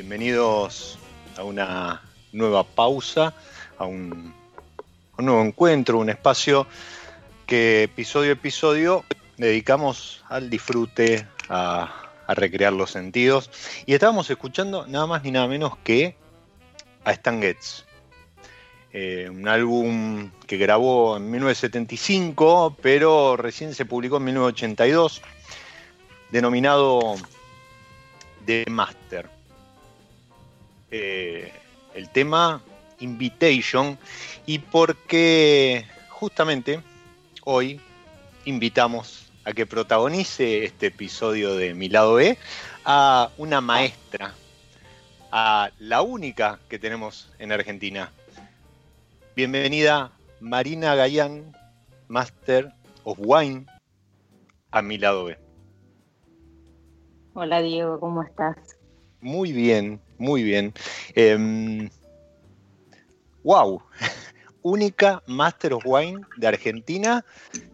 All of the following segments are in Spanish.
Bienvenidos a una nueva pausa, a un, nuevo encuentro, un espacio que episodio a episodio dedicamos al disfrute, a, recrear los sentidos. Y estábamos escuchando nada más ni nada menos que a Stan Getz. Eh, un álbum que grabó en 1975, pero recién se publicó en 1982, denominado de Master. Eh, el tema Invitation y porque justamente hoy invitamos a que protagonice este episodio de Mi lado B a una maestra, a la única que tenemos en Argentina. Bienvenida Marina Gallán, Master of Wine, a Mi lado B. Hola Diego, ¿cómo estás? Muy bien, muy bien. wow, em, única Master of Wine de Argentina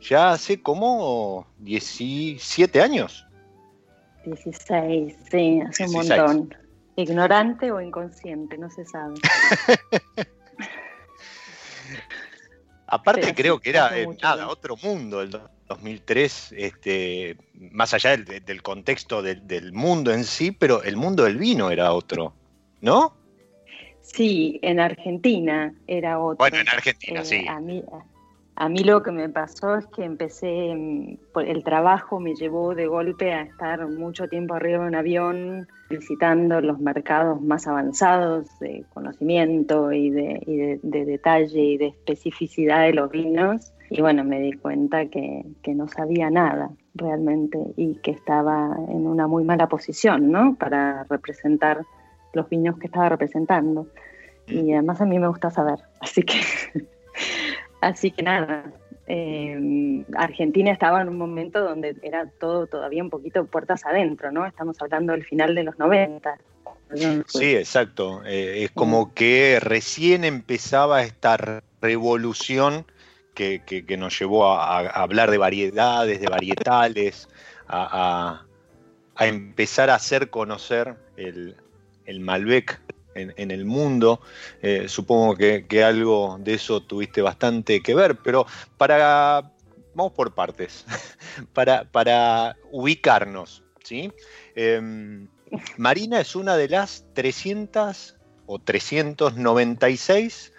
ya hace como 17 años. 16, sí, hace un montón. Ignorante o inconsciente, no se sabe. Aparte creo que era nada, otro mundo el 2003, este, más allá del, contexto del, mundo en sí, pero el mundo del vino era otro, ¿no? Sí, en Argentina era otro. Bueno, en Argentina, eh, sí. A mí, a mí lo que me pasó es que empecé, mm, el trabajo me llevó de golpe a estar mucho tiempo arriba de un avión visitando los mercados más avanzados de conocimiento y de, detalle y de especificidad de los vinos. Y bueno, me di cuenta que, no sabía nada realmente y que estaba en una muy mala posición, ¿no? Para representar los vinos que estaba representando. Y además a mí me gusta saber, así que Así que nada, eh, Argentina estaba en un momento donde era todo todavía un poquito puertas adentro, ¿no? Estamos hablando del final de los 90. Sí, exacto. Eh, es como que recién empezaba esta revolución que, nos llevó a, hablar de variedades, de varietales, a, empezar a hacer conocer el Malbec en, el mundo. Eh, supongo que, algo de eso tuviste bastante que ver, pero para, vamos por partes, para, para ubicarnos, ¿sí? Em, Marina es una de las 300 o 396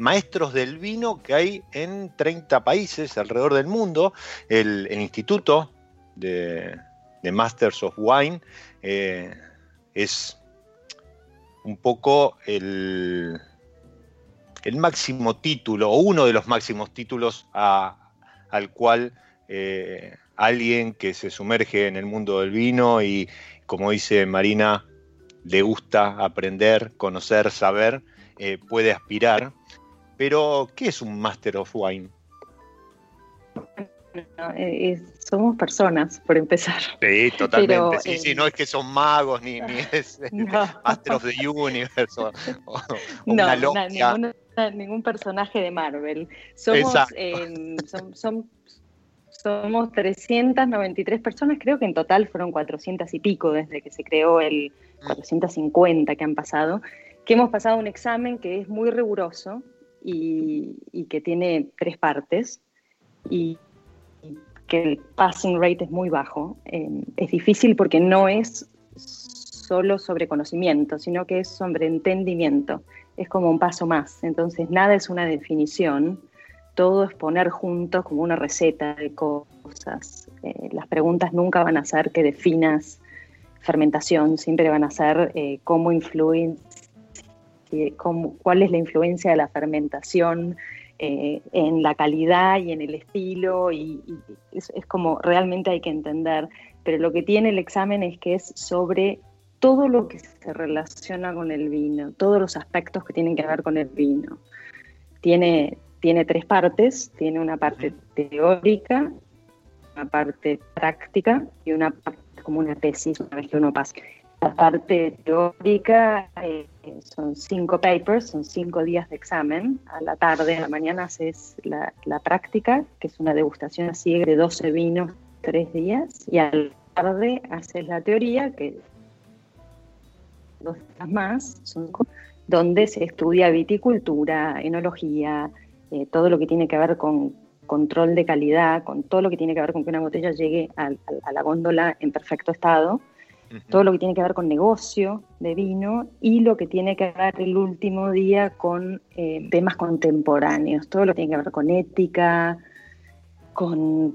maestros del vino que hay en 30 países alrededor del mundo. El, Instituto de, Masters of Wine eh, es un poco el, el máximo título, o uno de los máximos títulos al cual eh, alguien que se sumerge en el mundo del vino y, como dice Marina, le gusta aprender, conocer, saber, eh, puede aspirar. Pero, ¿qué es un Master of Wine? Eh, somos personas, por empezar. Sí, totalmente. sí, sí, no es que son magos ni, ni es Master of the Universe no, ningún personaje de Marvel. Somos, eh, somos 393 personas, creo que en total fueron 400 y pico desde que se creó el 450 que han pasado, que hemos pasado un examen que es muy riguroso y, y que tiene tres partes. Y que el passing rate es muy bajo. Eh, es difícil porque no es solo sobre conocimiento, sino que es sobre entendimiento. Es como un paso más. Entonces, nada es una definición, todo es poner juntos como una receta de cosas. Eh, las preguntas nunca van a ser que definas fermentación, siempre van a ser eh, cómo influye, cómo, cuál es la influencia de la fermentación eh, en la calidad y en el estilo, y, es, como realmente hay que entender. Pero lo que tiene el examen es que es sobre todo lo que se relaciona con el vino, todos los aspectos que tienen que ver con el vino. Tiene, tiene tres partes, tiene una parte teórica, una parte práctica y una parte como una tesis una vez que uno pasa. La parte teórica eh, son cinco papers, son cinco días de examen. A la tarde, a la mañana haces la, práctica, que es una degustación así de 12 vinos, tres días. Y a la tarde haces la teoría, que dos días más, son donde se estudia viticultura, enología, eh, todo lo que tiene que ver con control de calidad, con todo lo que tiene que ver con que una botella llegue a la góndola en perfecto estado todo lo que tiene que ver con negocio de vino y lo que tiene que ver el último día con eh, temas contemporáneos, todo lo que tiene que ver con ética, con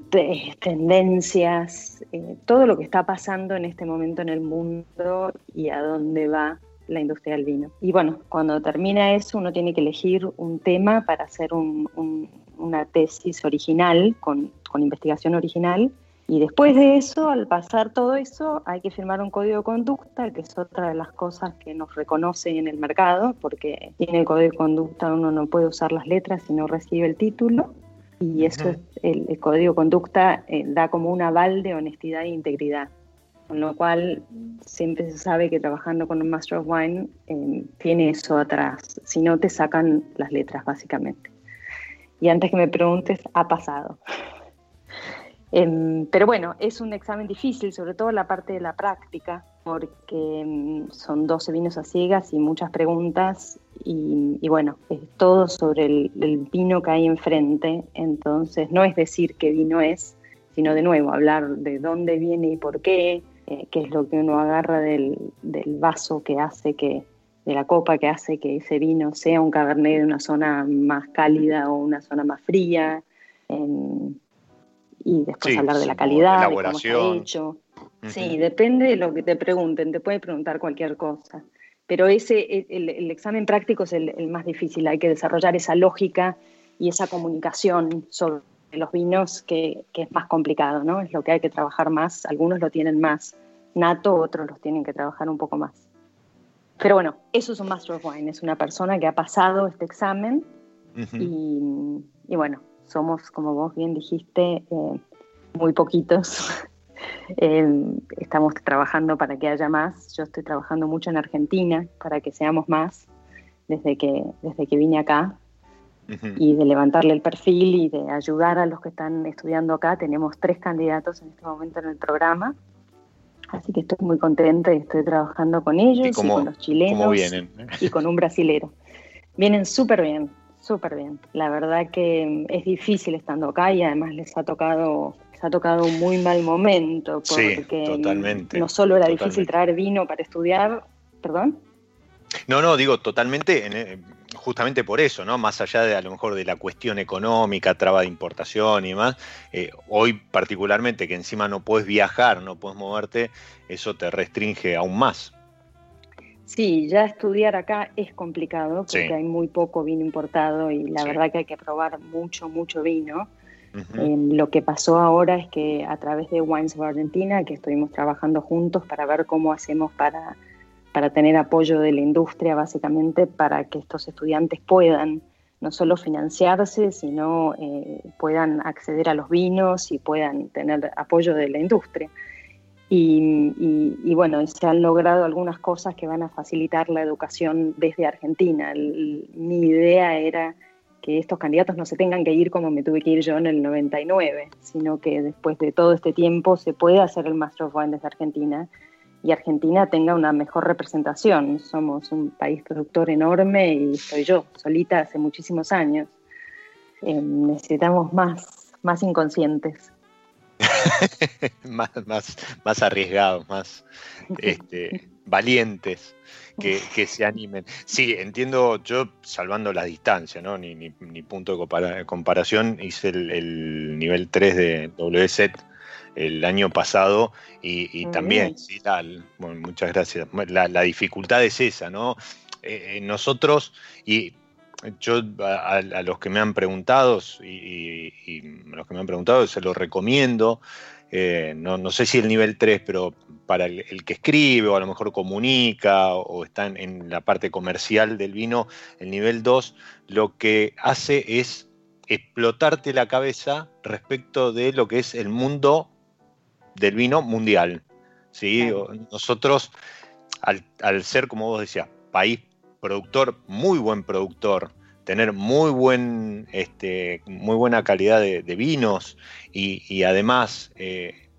tendencias, eh, todo lo que está pasando en este momento en el mundo y a dónde va la industria del vino. Y bueno, cuando termina eso uno tiene que elegir un tema para hacer una tesis original, con, con investigación original, y después de eso, al pasar todo eso, hay que firmar un código de conducta, que es otra de las cosas que nos reconoce en el mercado, porque tiene el código de conducta uno no puede usar las letras si no recibe el título. Y eso es, el, código de conducta eh, da como un aval de honestidad e integridad. Con lo cual, siempre se sabe que trabajando con un Master of Wine eh, tiene eso atrás. Si no, te sacan las letras, básicamente. Y antes que me preguntes, ha pasado. Em, pero bueno, es un examen difícil, sobre todo la parte de la práctica, porque em, son 12 vinos a ciegas y muchas preguntas y, bueno, es todo sobre el, vino que hay enfrente, entonces no es decir qué vino es, sino de nuevo hablar de dónde viene y por qué, eh, qué es lo que uno agarra del, vaso que hace que, de la copa que hace que ese vino sea un cabernet de una zona más cálida o una zona más fría, y después hablar de la calidad, de cómo está hecho. Sí, depende de lo que te pregunten, te puede preguntar cualquier cosa pero ese, e, el, examen práctico es el, más difícil, hay que desarrollar esa lógica y esa comunicación sobre los vinos que, es más complicado, ¿no? Es lo que hay que trabajar más, algunos lo tienen más nato, otros los tienen que trabajar un poco más. Pero bueno, eso es un Master of Wine, es una persona que ha pasado este examen y, bueno, somos, como vos bien dijiste, eh, muy poquitos Em, estamos trabajando para que haya más. Yo estoy trabajando mucho en Argentina para que seamos más desde que, desde que vine acá. Y de levantarle el perfil y de ayudar a los que están estudiando acá. Tenemos tres candidatos en este momento en el programa. Así que estoy muy contenta y estoy trabajando con ellos y, con los chilenos. Y con un brasilero. Vienen súper bien, súper bien. La verdad que es difícil estando acá y además les ha tocado ha tocado un muy mal momento, porque no solo era difícil traer vino para estudiar, perdón. No, no, digo totalmente, eh, justamente por eso, ¿no? Más allá de a lo mejor de la cuestión económica, traba de importación y demás, eh, hoy particularmente que encima no puedes viajar, no puedes moverte, eso te restringe aún más. Sí, ya estudiar acá es complicado porque hay muy poco vino importado y la verdad que hay que probar mucho, mucho vino. Em, lo que pasó ahora es que a través de Wines of Argentina, que estuvimos trabajando juntos para ver cómo hacemos para, para tener apoyo de la industria, básicamente, para que estos estudiantes puedan no solo financiarse, sino eh, puedan acceder a los vinos y puedan tener apoyo de la industria. Y, y, bueno, se han logrado algunas cosas que van a facilitar la educación desde Argentina. mi idea era que estos candidatos no se tengan que ir como me tuve que ir yo en el 99, sino que después de todo este tiempo se puede hacer el Master of Wine desde Argentina y Argentina tenga una mejor representación. Somos un país productor enorme y soy yo, solita hace muchísimos años. Eh, necesitamos más, más inconscientes. más, más, más arriesgados, más este, valientes que, se animen. Sí, entiendo, yo salvando la distancia, ¿no? Ni, ni, punto de comparación, hice el, nivel 3 de WSET el año pasado y, también, sí, bueno, muchas gracias. La, dificultad es esa, ¿no? Eh, eh, nosotros, y yo a, los que me han preguntado, y, y, los que me han preguntado, se lo recomiendo. Eh, no, sé si el nivel 3, pero para el, que escribe o a lo mejor comunica o, está en, la parte comercial del vino, el nivel 2 lo que hace es explotarte la cabeza respecto de lo que es el mundo del vino mundial. ¿sí? Nosotros, al, ser, como vos decías, país productor, muy buen productor, tener muy, buen, este, muy buena calidad de, vinos y, además eh,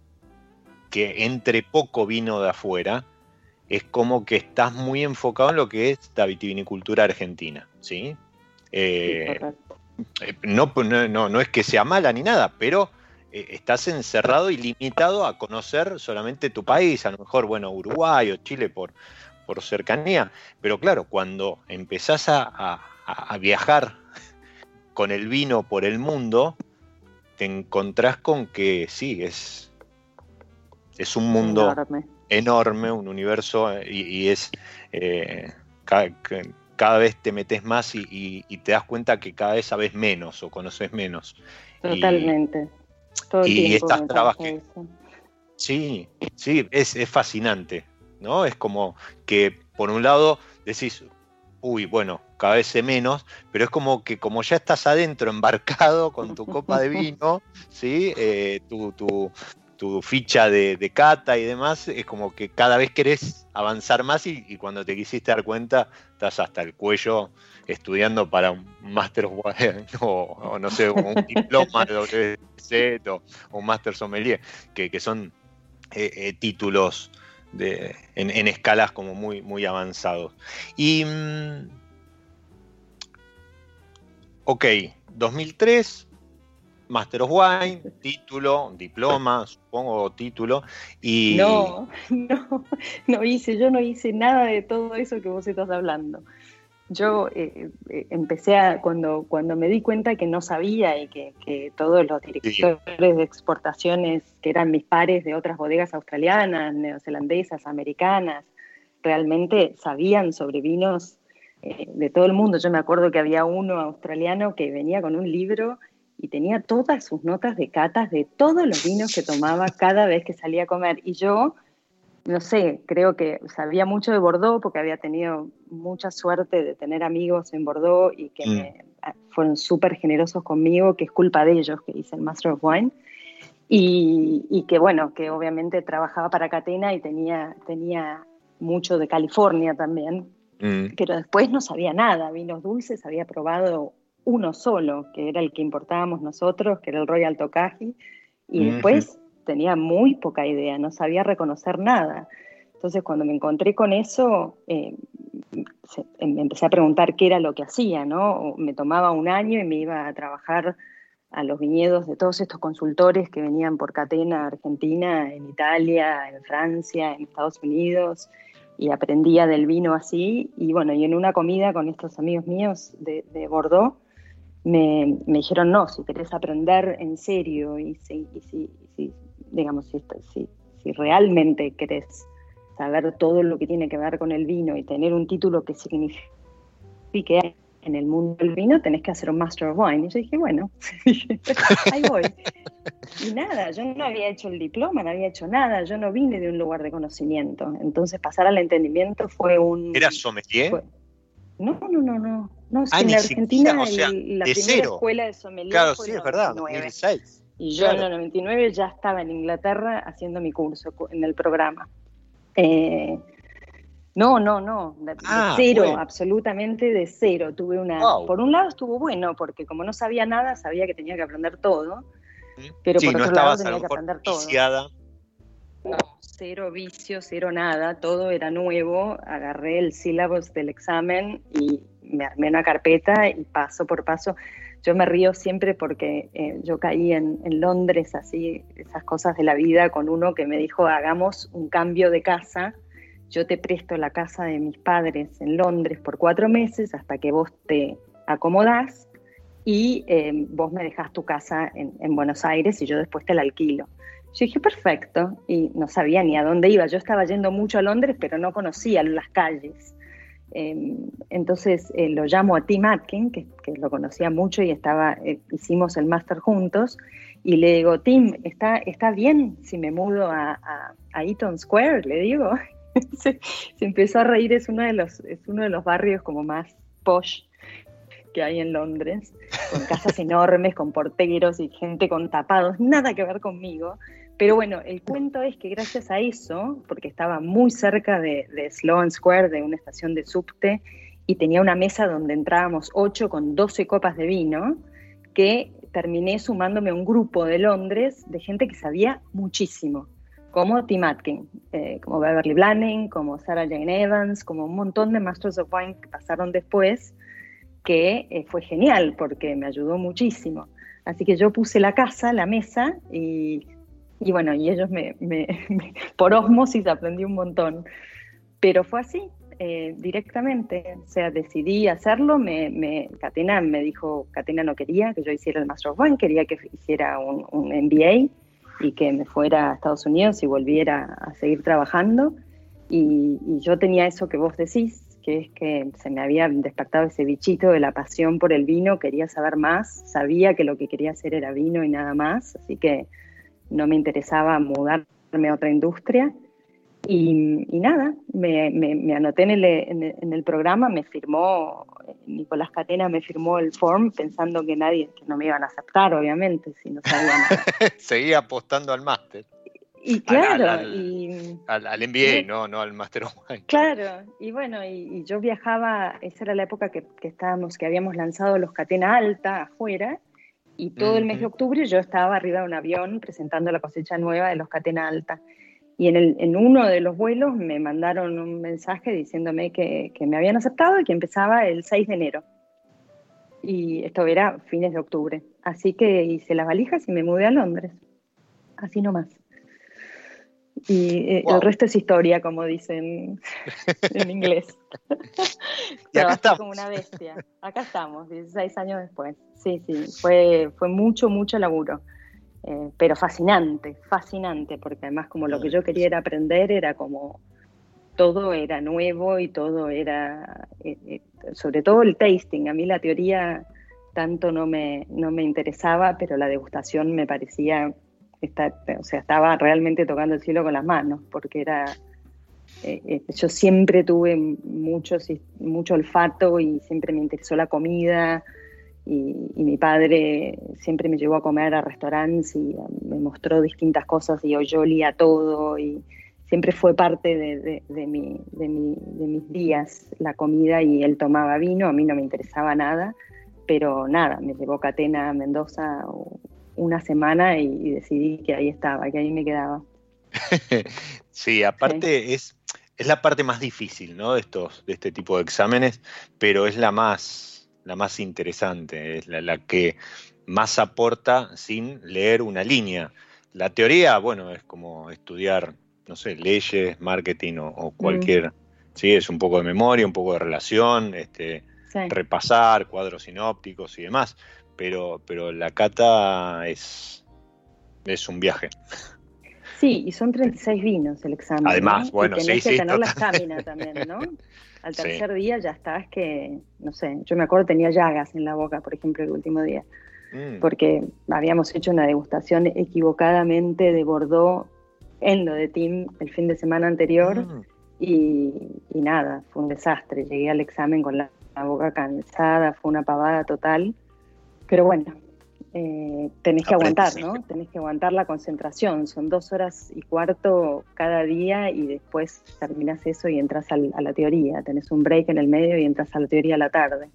que entre poco vino de afuera, es como que estás muy enfocado en lo que es la vitivinicultura argentina. ¿sí? Eh, eh, no, no, no, es que sea mala ni nada, pero estás encerrado y limitado a conocer solamente tu país, a lo mejor, bueno, Uruguay o Chile por, por cercanía, pero claro, cuando empezás a a, viajar con el vino por el mundo, te encontrás con que sí, es, es un mundo enorme, un universo, y, es eh, cada, vez te metes más y, te das cuenta que cada vez sabes menos o conoces menos. Totalmente. y estas trabas que... Sí, sí, es, es fascinante, Es como que por un lado decís, uy, bueno, cada vez menos, pero es como que como ya estás adentro, embarcado con tu copa de vino, ¿sí? Eh, tu, ficha de, cata y demás, es como que cada vez querés avanzar más y, cuando te quisiste dar cuenta, estás hasta el cuello estudiando para un máster o, no sé, un diploma de WC o, un máster sommelier, que, son eh, eh, títulos de, en, en, escalas como muy, muy avanzados. Y. Mm, ok, 2003, Master of Wine, título, diploma, supongo título. Y... No, no, no hice, yo no hice nada de todo eso que vos estás hablando. Yo eh, eh, empecé a, cuando, cuando me di cuenta que no sabía y que, todos los directores de exportaciones, que eran mis pares de otras bodegas australianas, neozelandesas, americanas, realmente sabían sobre vinos eh, de todo el mundo. Yo me acuerdo que había uno australiano que venía con un libro y tenía todas sus notas de catas de todos los vinos que tomaba cada vez que salía a comer. Y yo no sé, creo que sabía mucho de Bordeaux porque había tenido mucha suerte de tener amigos en Bordeaux y que mm. ah, fueron súper generosos conmigo, que es culpa de ellos que hice el Master of Wine. Y, que bueno, que obviamente trabajaba para Catena y tenía, tenía mucho de California también, mm. pero después no sabía nada, vinos dulces había probado uno solo, que era el que importábamos nosotros, que era el Royal Tokaji, y después tenía muy poca idea, no sabía reconocer nada. Entonces cuando me encontré con eso, eh, me empecé a preguntar qué era lo que hacía, ¿no? Me tomaba un año y me iba a trabajar a los viñedos de todos estos consultores que venían por Catena, Argentina, en Italia, en Francia, en Estados Unidos, y aprendía del vino así. Y bueno, y en una comida con estos amigos míos de, Bordeaux, me, dijeron, no, si querés aprender en serio y si, y si, digamos, si, si, realmente querés saber todo lo que tiene que ver con el vino y tener un título que signifique en el mundo del vino, tenés que hacer un Master of Wine. Y yo dije, bueno, ahí voy. Y nada, yo no había hecho el diploma, no había hecho nada, yo no vine de un lugar de conocimiento. Entonces pasar al entendimiento fue un... ¿Era sommelier? No, no, no, no. no ah, en Argentina la primera escuela de sommelier Claro, sí, es verdad, 2006. Y yo en el 99 ya estaba en Inglaterra haciendo mi curso en el programa. Eh, no, no, no, de, ah, cero, absolutamente de cero. Tuve una. Por un lado estuvo bueno, porque como no sabía nada, sabía que tenía que aprender todo. Pero por otro lado tenía que aprender todo. No, cero vicio, cero nada, todo era nuevo. Agarré el sílabus del examen y me armé una carpeta y paso por paso yo me río siempre porque eh, yo caí en, Londres, así, esas cosas de la vida, con uno que me dijo, hagamos un cambio de casa, yo te presto la casa de mis padres en Londres por cuatro meses hasta que vos te acomodás y eh, vos me dejás tu casa en, en Buenos Aires y yo después te la alquilo. Yo dije, perfecto, y no sabía ni a dónde iba. Yo estaba yendo mucho a Londres, pero no conocía las calles. Em, entonces eh, lo llamo a Tim Atkin, que, lo conocía mucho y estaba, eh, hicimos el máster juntos, y le digo, Tim, ¿está, está bien si me mudo a, Eaton Square? Le digo. se, empezó a reír, es uno, de los, es uno de los barrios como más posh que hay en Londres, con casas enormes, con porteros y gente con tapados, nada que ver conmigo. Pero bueno, el cuento es que gracias a eso, porque estaba muy cerca de, Sloan Square, de una estación de subte, y tenía una mesa donde entrábamos ocho con doce copas de vino, que terminé sumándome a un grupo de Londres de gente que sabía muchísimo, como Tim Atkin, eh, como Beverly Blanning, como Sarah Jane Evans, como un montón de Masters of Wine que pasaron después, que eh, fue genial porque me ayudó muchísimo. Así que yo puse la casa, la mesa, y y bueno, y ellos me, por osmosis aprendí un montón. Pero fue así, eh, directamente. O sea, decidí hacerlo. Me, me, Catena me dijo, Catena no quería que yo hiciera el Master of Wine, quería que hiciera un, un, MBA y que me fuera a Estados Unidos y volviera a seguir trabajando. Y, y, yo tenía eso que vos decís, que es que se me había despertado ese bichito de la pasión por el vino, quería saber más, sabía que lo que quería hacer era vino y nada más, así que no me interesaba mudarme a otra industria. Y, nada, me, me, anoté en el, en el, programa, me firmó, Nicolás Catena me firmó el form pensando que nadie, que no me iban a aceptar, obviamente, si no sabían Seguía apostando al máster. Y claro, al, y, al, MBA, no, no al Master of Wine. Claro, y bueno, y, yo viajaba, esa era la época que, que, estábamos, que habíamos lanzado los Catena Alta afuera, y todo el mes de octubre yo estaba arriba de un avión presentando la cosecha nueva de los Catena Alta. Y en, el, en uno de los vuelos me mandaron un mensaje diciéndome que, que, me habían aceptado y que empezaba el 6 de enero. y esto era fines de octubre. Así que hice las valijas y me mudé a Londres. Así nomás. Y eh, el resto es historia, como dicen en inglés. y acá estamos. como una bestia. Acá estamos, 16 años después. Sí, sí, fue, fue mucho, mucho laburo. Eh, pero fascinante, fascinante, porque además como lo que yo quería era aprender, era como todo era nuevo y todo era, eh, sobre todo el tasting. A mí la teoría tanto no me, no me interesaba, pero la degustación me parecía o sea, estaba realmente tocando el cielo con las manos, porque era, eh, eh, yo siempre tuve mucho, mucho olfato y siempre me interesó la comida y, mi padre siempre me llevó a comer a restaurantes y me mostró distintas cosas y yo olía todo y siempre fue parte de, de, mi, de, mis días la comida y él tomaba vino, a mí no me interesaba nada, pero nada, me llevó Catena a Mendoza una semana y, decidí que ahí estaba, que ahí me quedaba. sí, aparte Es, es la parte más difícil, ¿no? De estos, de este tipo de exámenes, pero es la más, la más interesante, es la, que más aporta sin leer una línea. La teoría, bueno, es como estudiar, no sé, leyes, marketing o, mm. cualquier, sí, es un poco de memoria, un poco de relación, este, repasar cuadros sinópticos y demás pero, pero la cata es, es un viaje. Sí, y son 36 vinos el examen. Además, bueno, y tenés sí, que tener la estamina también, ¿no? Al tercer día ya estás que, no sé, yo me acuerdo tenía llagas en la boca, por ejemplo, el último día, mm. porque habíamos hecho una degustación equivocadamente de Bordeaux en lo de Tim el fin de semana anterior mm. y, nada, fue un desastre. Llegué al examen con la boca cansada, fue una pavada total pero bueno, eh, tenés que aguantar, ¿no? Tenés que aguantar la concentración. Son dos horas y cuarto cada día y después terminas eso y entras a la teoría. Tenés un break en el medio y entras a la teoría a la tarde.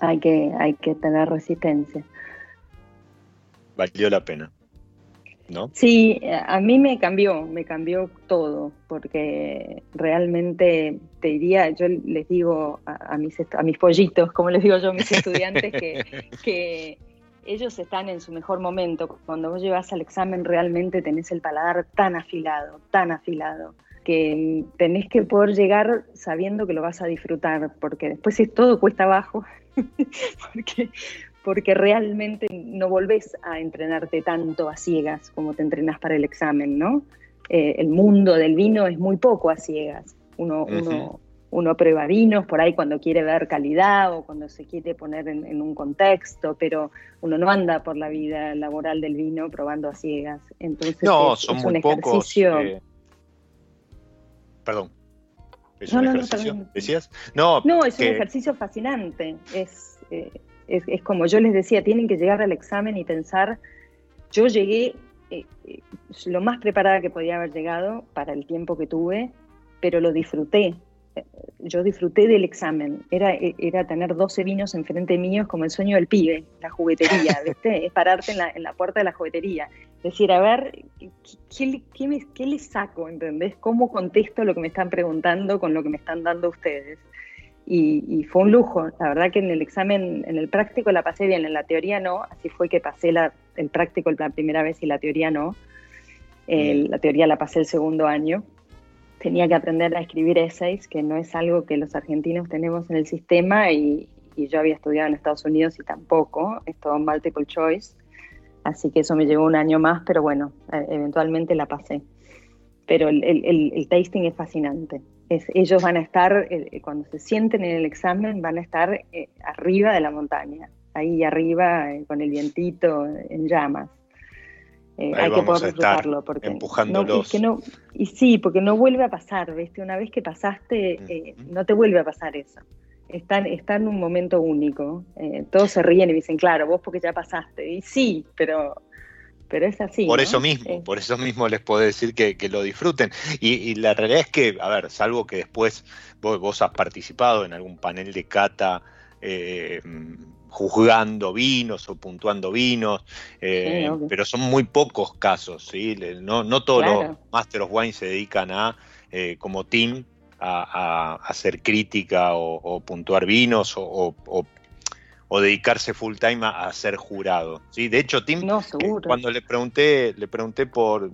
Hay que, hay que tener resistencia. Valió la pena. ¿No? Sí, a mí me cambió, me cambió todo, porque realmente te diría, yo les digo a, mis, a mis pollitos, como les digo yo a mis estudiantes, que, que ellos están en su mejor momento. Cuando vos llegas al examen realmente tenés el paladar tan afilado, tan afilado, que tenés que poder llegar sabiendo que lo vas a disfrutar, porque después es todo cuesta abajo, porque, porque realmente no volvés a entrenarte tanto a ciegas como te entrenas para el examen, ¿no? Eh, el mundo del vino es muy poco a ciegas. Uno, uno, uno, prueba vinos por ahí cuando quiere ver calidad o cuando se quiere poner en, un contexto, pero uno no anda por la vida laboral del vino probando a ciegas. Entonces no, son muy un pocos, ejercicio... Eh, perdón. ¿Es un ejercicio? ¿Decías? No, no es un ejercicio fascinante. Es, eh, es, como yo les decía, tienen que llegar al examen y pensar, yo llegué eh, eh, lo más preparada que podía haber llegado para el tiempo que tuve, pero lo disfruté. Eh, yo disfruté del examen. Era, era tener 12 vinos enfrente míos como el sueño del pibe, la juguetería, ¿viste? Es pararte en la, en la puerta de la juguetería. Decir, a ver, ¿qué, qué, qué les saco? ¿Entendés? ¿Cómo contesto lo que me están preguntando con lo que me están dando ustedes? Y, fue un lujo. La verdad que en el examen, en el práctico la pasé bien, en la teoría no, así fue que pasé la, el práctico la primera vez y la teoría no. La teoría la pasé el segundo año. Tenía que aprender a escribir essays, que no es algo que los argentinos tenemos en el sistema y, yo había estudiado en Estados Unidos y tampoco, es todo multiple choice. Así que eso me llevó un año más, pero bueno, e, eventualmente la pasé. Pero el, el, el tasting es fascinante ellos van a estar, eh, cuando se sienten en el examen, van a estar eh, arriba de la montaña, ahí arriba eh, con el vientito en llamas. hay que poder disfrutarlo porque empujándolos. No, y sí, porque no vuelve a pasar, ¿viste? Una vez que pasaste, no te vuelve a pasar eso. Está, está en un momento único. todos se ríen y dicen, claro, vos porque ya pasaste. Y sí, pero pero es así. Por eso mismo, por eso mismo les puedo decir que, lo disfruten. Y, la realidad es que, a ver, salvo que después vos, has participado en algún panel de cata eh, juzgando vinos o puntuando vinos, eh, pero son muy pocos casos, ¿sí? No, no todos los Master of Wine se dedican a, eh, como team, a, hacer crítica o, puntuar vinos o, o dedicarse full time a, ser jurado. ¿sí? De hecho, Tim, no, eh, cuando le pregunté, le pregunté por,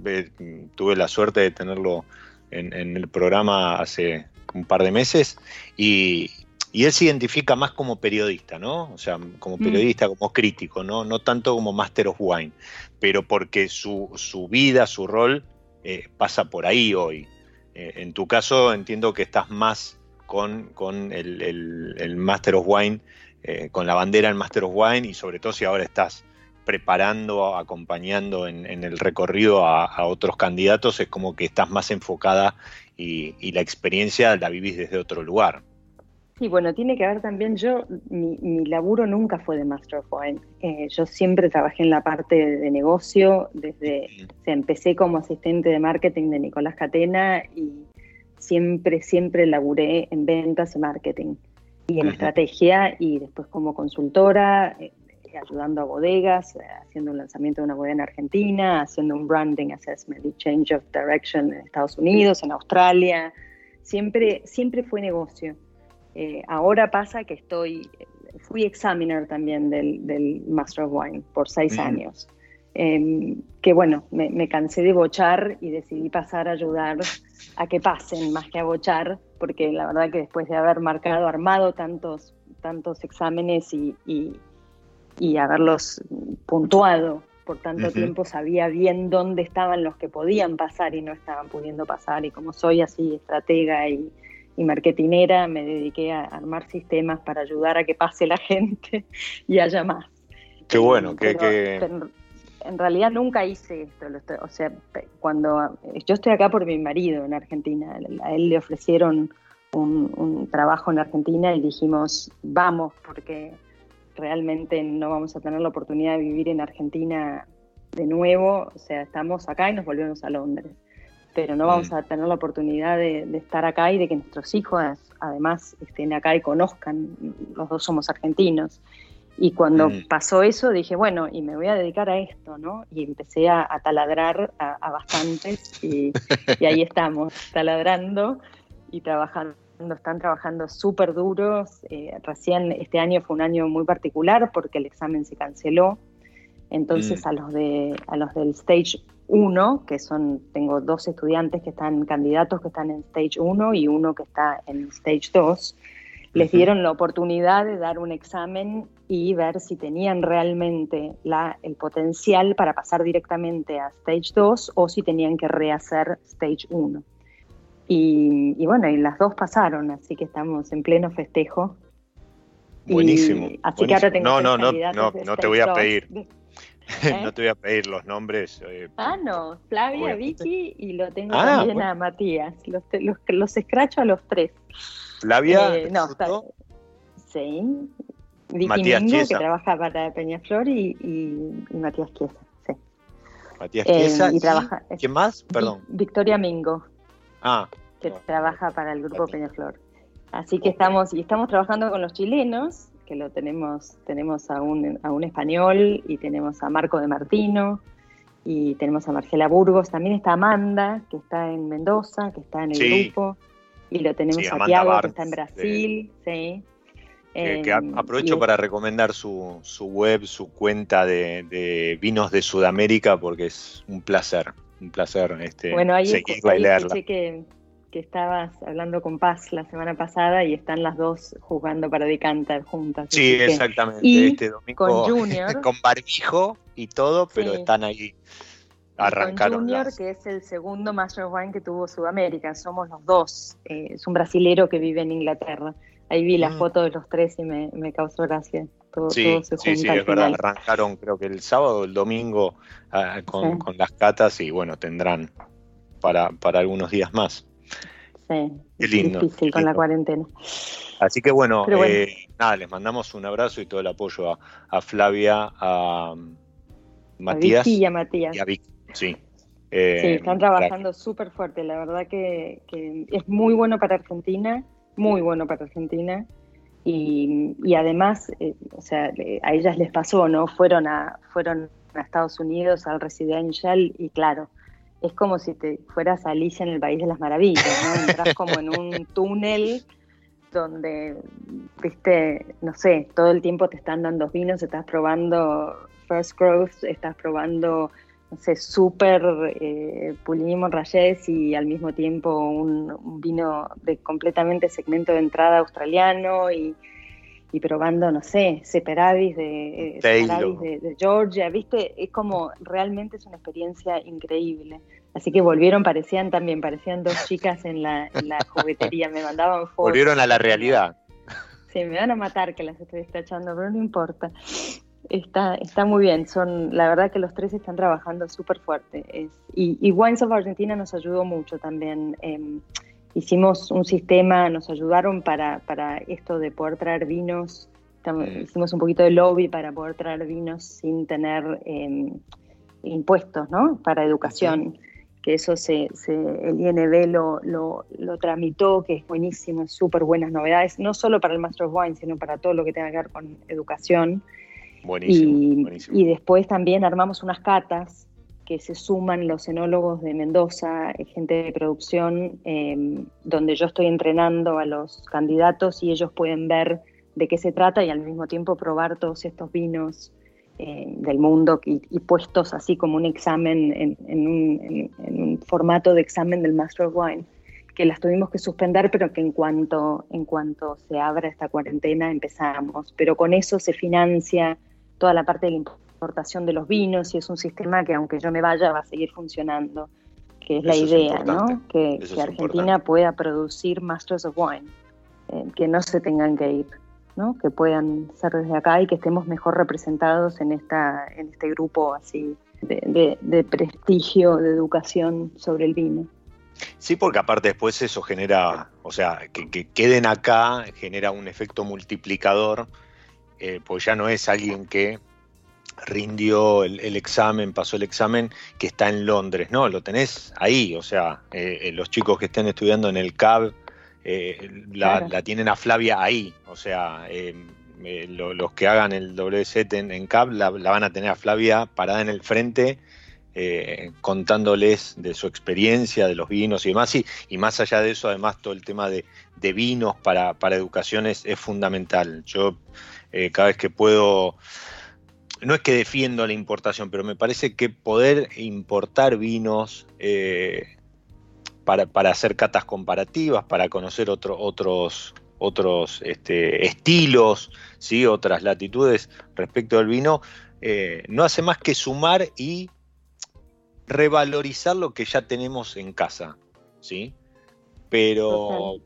tuve la suerte de tenerlo en, el programa hace un par de meses y, él se identifica más como periodista, ¿no? O sea, como mm. periodista, como crítico, ¿no? No tanto como Master of Wine, pero porque su, vida, su rol eh, pasa por ahí hoy. Eh, en tu caso entiendo que estás más con, con el, Master of Wine, eh, con la bandera del Master of Wine y sobre todo si ahora estás preparando, acompañando en, el recorrido a, otros candidatos, es como que estás más enfocada y, la experiencia la vivís desde otro lugar. Sí, bueno, tiene que ver también, yo, mi, laburo nunca fue de Master of Wine. Eh, yo siempre trabajé en la parte de negocio, desde, empecé como asistente de marketing de Nicolás Catena y siempre, siempre laburé en ventas y marketing y en estrategia y después como consultora, eh, ayudando a bodegas, eh, haciendo un lanzamiento de una bodega en Argentina, haciendo un branding assessment y change of direction en Estados Unidos, en Australia. Siempre, siempre fue negocio. Eh, ahora pasa que estoy, fui examiner también del, Master of Wine por seis años. Em, que bueno, me, cansé de bochar y decidí pasar a ayudar a que pasen más que a bochar, porque la verdad que después de haber marcado, armado tantos, tantos exámenes y, y, haberlos puntuado por tanto tiempo, sabía bien dónde estaban los que podían pasar y no estaban pudiendo pasar. Y como soy así estratega y, y marketinera, me dediqué a armar sistemas para ayudar a que pase la gente y haya más. Qué bueno, que en realidad nunca hice esto. o sea, cuando yo estoy acá por mi marido en Argentina, a él le ofrecieron un, trabajo en Argentina y dijimos, vamos, porque realmente no vamos a tener la oportunidad de vivir en Argentina de nuevo. O sea, estamos acá y nos volvemos a Londres. Pero no vamos mm. a tener la oportunidad de, de estar acá y de que nuestros hijos además estén acá y conozcan. Los dos somos argentinos. Y cuando mm. pasó eso dije, bueno, y me voy a dedicar a esto, ¿no? Y empecé a, taladrar a, bastantes y, ahí estamos, taladrando y trabajando. Están trabajando súper duros. Eh, recién este año fue un año muy particular porque el examen se canceló. Entonces mm. a, los de, a los del Stage 1, que son, tengo dos estudiantes que están candidatos que están en Stage 1 y uno que está en Stage 2, les dieron la oportunidad de dar un examen y ver si tenían realmente la, el potencial para pasar directamente a Stage 2 o si tenían que rehacer Stage 1. Y, bueno, y las dos pasaron, así que estamos en pleno festejo. Buenísimo. así que ahora tengo no, no, no, no, no te voy a pedir. ¿Eh? No te voy a pedir los nombres. Eh, ah, no, Flavia, Vicky y lo tengo ah, también a Matías. Los, los, los escracho a los tres. Flavia, eh, no, está, sí, Vicky Matías Mingo, que trabaja para Peñaflor, y, y, Matías Chiesa. Sí. Matías Chiesa. Eh, y, trabaja, ¿Quién más? Perdón. Victoria Mingo. Ah. Que trabaja para el grupo Peñaflor. Así que estamos, y estamos trabajando con los chilenos, que lo tenemos, tenemos a un, a un español y tenemos a Marco de Martino y tenemos a Marcela Burgos, también está Amanda, que está en Mendoza, que está en el grupo, y lo tenemos a Tiago, que está en Brasil, sí. Que, aprovecho para recomendar su, su, web, su cuenta de, vinos de Sudamérica, porque es un placer, un placer este, bueno, ahí, seguirla y leerla. Que, que estabas hablando con Paz la semana pasada y están las dos jugando para decantar juntas. Sí, exactamente. Y este domingo con Junior. con barbijo y todo, pero están ahí. Arrancaron. Con Junior, que es el segundo Master Wine que tuvo Sudamérica. Somos los dos. Eh, es un brasilero que vive en Inglaterra. Ahí vi la mm. foto de los tres y me, causó gracia. Todo, sí, sí, sí, es verdad. Arrancaron creo que el sábado o el domingo ah, con, las catas y bueno, tendrán para, para algunos días más. Sí, Qué lindo. Difícil con la cuarentena. Así que bueno, eh, nada, les mandamos un abrazo y todo el apoyo a, Flavia, a Matías. y a Matías. Y a Vicky, sí. Eh, sí, están trabajando súper fuerte. La verdad que, que, es muy bueno para Argentina muy bueno para Argentina. Y, y además, eh, o sea, a ellas les pasó, ¿no? Fueron a, fueron a Estados Unidos al Residential y claro, es como si te fueras a Alicia en el País de las Maravillas, ¿no? Entras como en un túnel donde viste, no sé, todo el tiempo te están dando vinos, estás probando First Growth, estás probando, no sé, Super eh, Puligny y al mismo tiempo un, vino de completamente segmento de entrada australiano y, probando, no sé, Seperavis de, de, de, Georgia, viste, es como, realmente es una experiencia increíble. Así que volvieron, parecían también, parecían dos chicas en la, en la juguetería, me mandaban fotos. Volvieron a la realidad. Sí, me van a matar que las estoy despachando, pero no importa. Está, está muy bien, son, la verdad que los tres están trabajando súper fuerte. y, y, Wines of Argentina nos ayudó mucho también. Em, hicimos un sistema, nos ayudaron para, para esto de poder traer vinos. hicimos un poquito de lobby para poder traer vinos sin tener em, impuestos, ¿no? Para educación que eso se, el INB lo, lo, tramitó, que es buenísimo, súper buenas novedades, no solo para el Master of Wine, sino para todo lo que tenga que ver con educación. Buenísimo y, y después también armamos unas catas que se suman los enólogos de Mendoza, eh, gente de producción, em, donde yo estoy entrenando a los candidatos y ellos pueden ver de qué se trata y al mismo tiempo probar todos estos vinos eh, del mundo y, puestos así como un examen en, un, formato de examen del Master of Wine, que las tuvimos que suspender, pero que en cuanto, en cuanto se abra esta cuarentena empezamos. Pero con eso se financia toda la parte de la importación de los vinos y es un sistema que aunque yo me vaya va a seguir funcionando, que es la idea, ¿no? Que, Argentina pueda producir Masters of Wine, eh, que no se tengan que ir que puedan ser desde acá y que estemos mejor representados en, esta, en este grupo así de, prestigio, de educación sobre el vino. Sí, porque aparte después eso genera, o sea, que, queden acá genera un efecto multiplicador, eh, pues ya no es alguien que rindió el, examen, pasó el examen, que está en Londres, no, lo tenés ahí, o sea, eh, eh, los chicos que estén estudiando en el CAB eh, la, tienen a Flavia ahí. O sea, los que hagan el WZ en, en CAP la, van a tener a Flavia parada en el frente. Contándoles de su experiencia, de los vinos y demás, y, y más allá de eso, además todo el tema de, vinos para, para educación es, fundamental. Yo cada vez que puedo, no es que defiendo la importación, pero me parece que poder importar vinos para, hacer catas comparativas, para conocer otros, otros este, estilos, ¿sí? otras latitudes respecto al vino, eh, no hace más que sumar y revalorizar lo que ya tenemos en casa. ¿sí? Pero,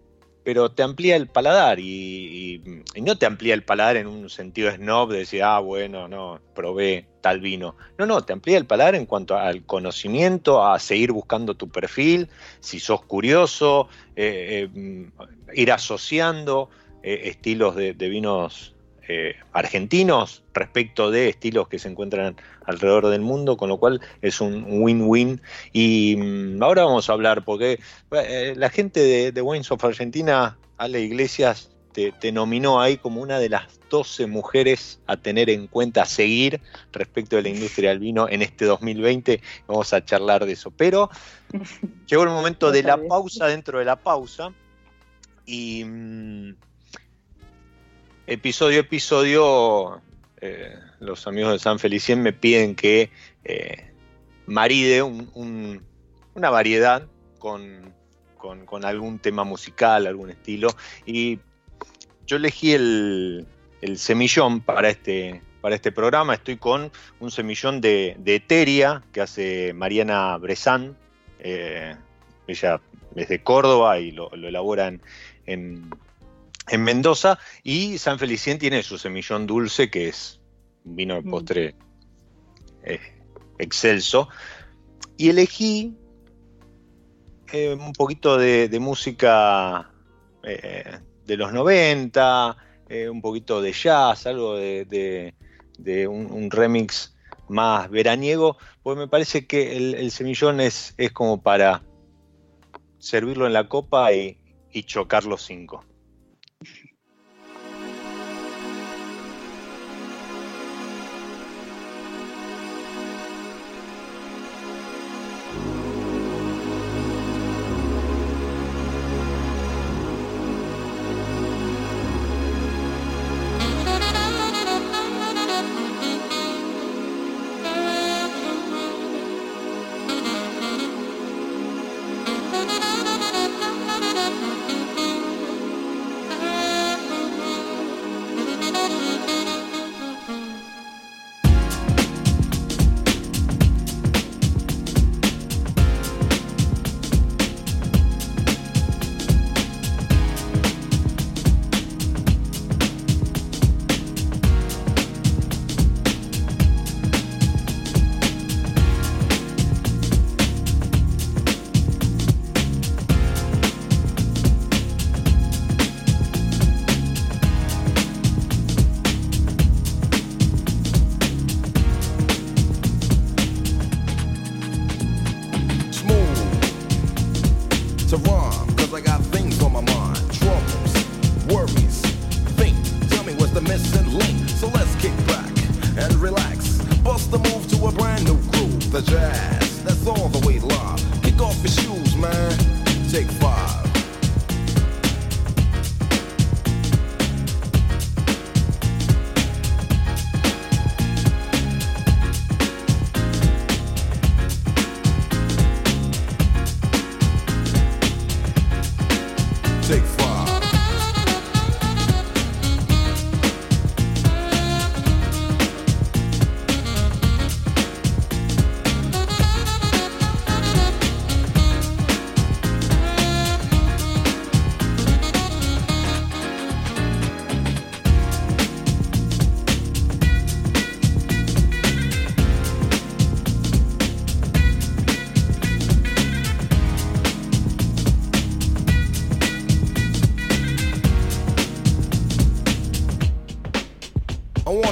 pero te amplía el paladar y, no te amplía el paladar en un sentido snob de decir, ah, bueno, no, probé tal vino. No, no, te amplía el paladar en cuanto al conocimiento, a seguir buscando tu perfil, si sos curioso, eh, eh, ir asociando eh, estilos de, vinos argentinos respecto de estilos que se encuentran alrededor del mundo, con lo cual es un win-win. Y mm, ahora vamos a hablar, porque eh, la gente de, de Wines of Argentina, Ale Iglesias, te, te, nominó ahí como una de las 12 mujeres a tener en cuenta, a seguir respecto de la industria del vino en este 2020. Vamos a charlar de eso. Pero llegó el momento de la pausa dentro de la pausa. Y episodio episodio eh, los amigos de San Felicien me piden que eh, maride una variedad con, algún tema musical, algún estilo. Y yo elegí el, semillón para este, para este programa. Estoy con un semillón de, Eteria que hace Mariana Bresan. Eh, ella es de Córdoba y lo, elabora en Mendoza y San Felicien tiene su semillón dulce que es un vino de mm. postre eh, excelso y elegí eh, un poquito de, música eh, de los 90, un poquito de jazz, algo de, un, remix más veraniego, pues me parece que el, semillón es, es, como para servirlo en la copa y, y chocar los cinco.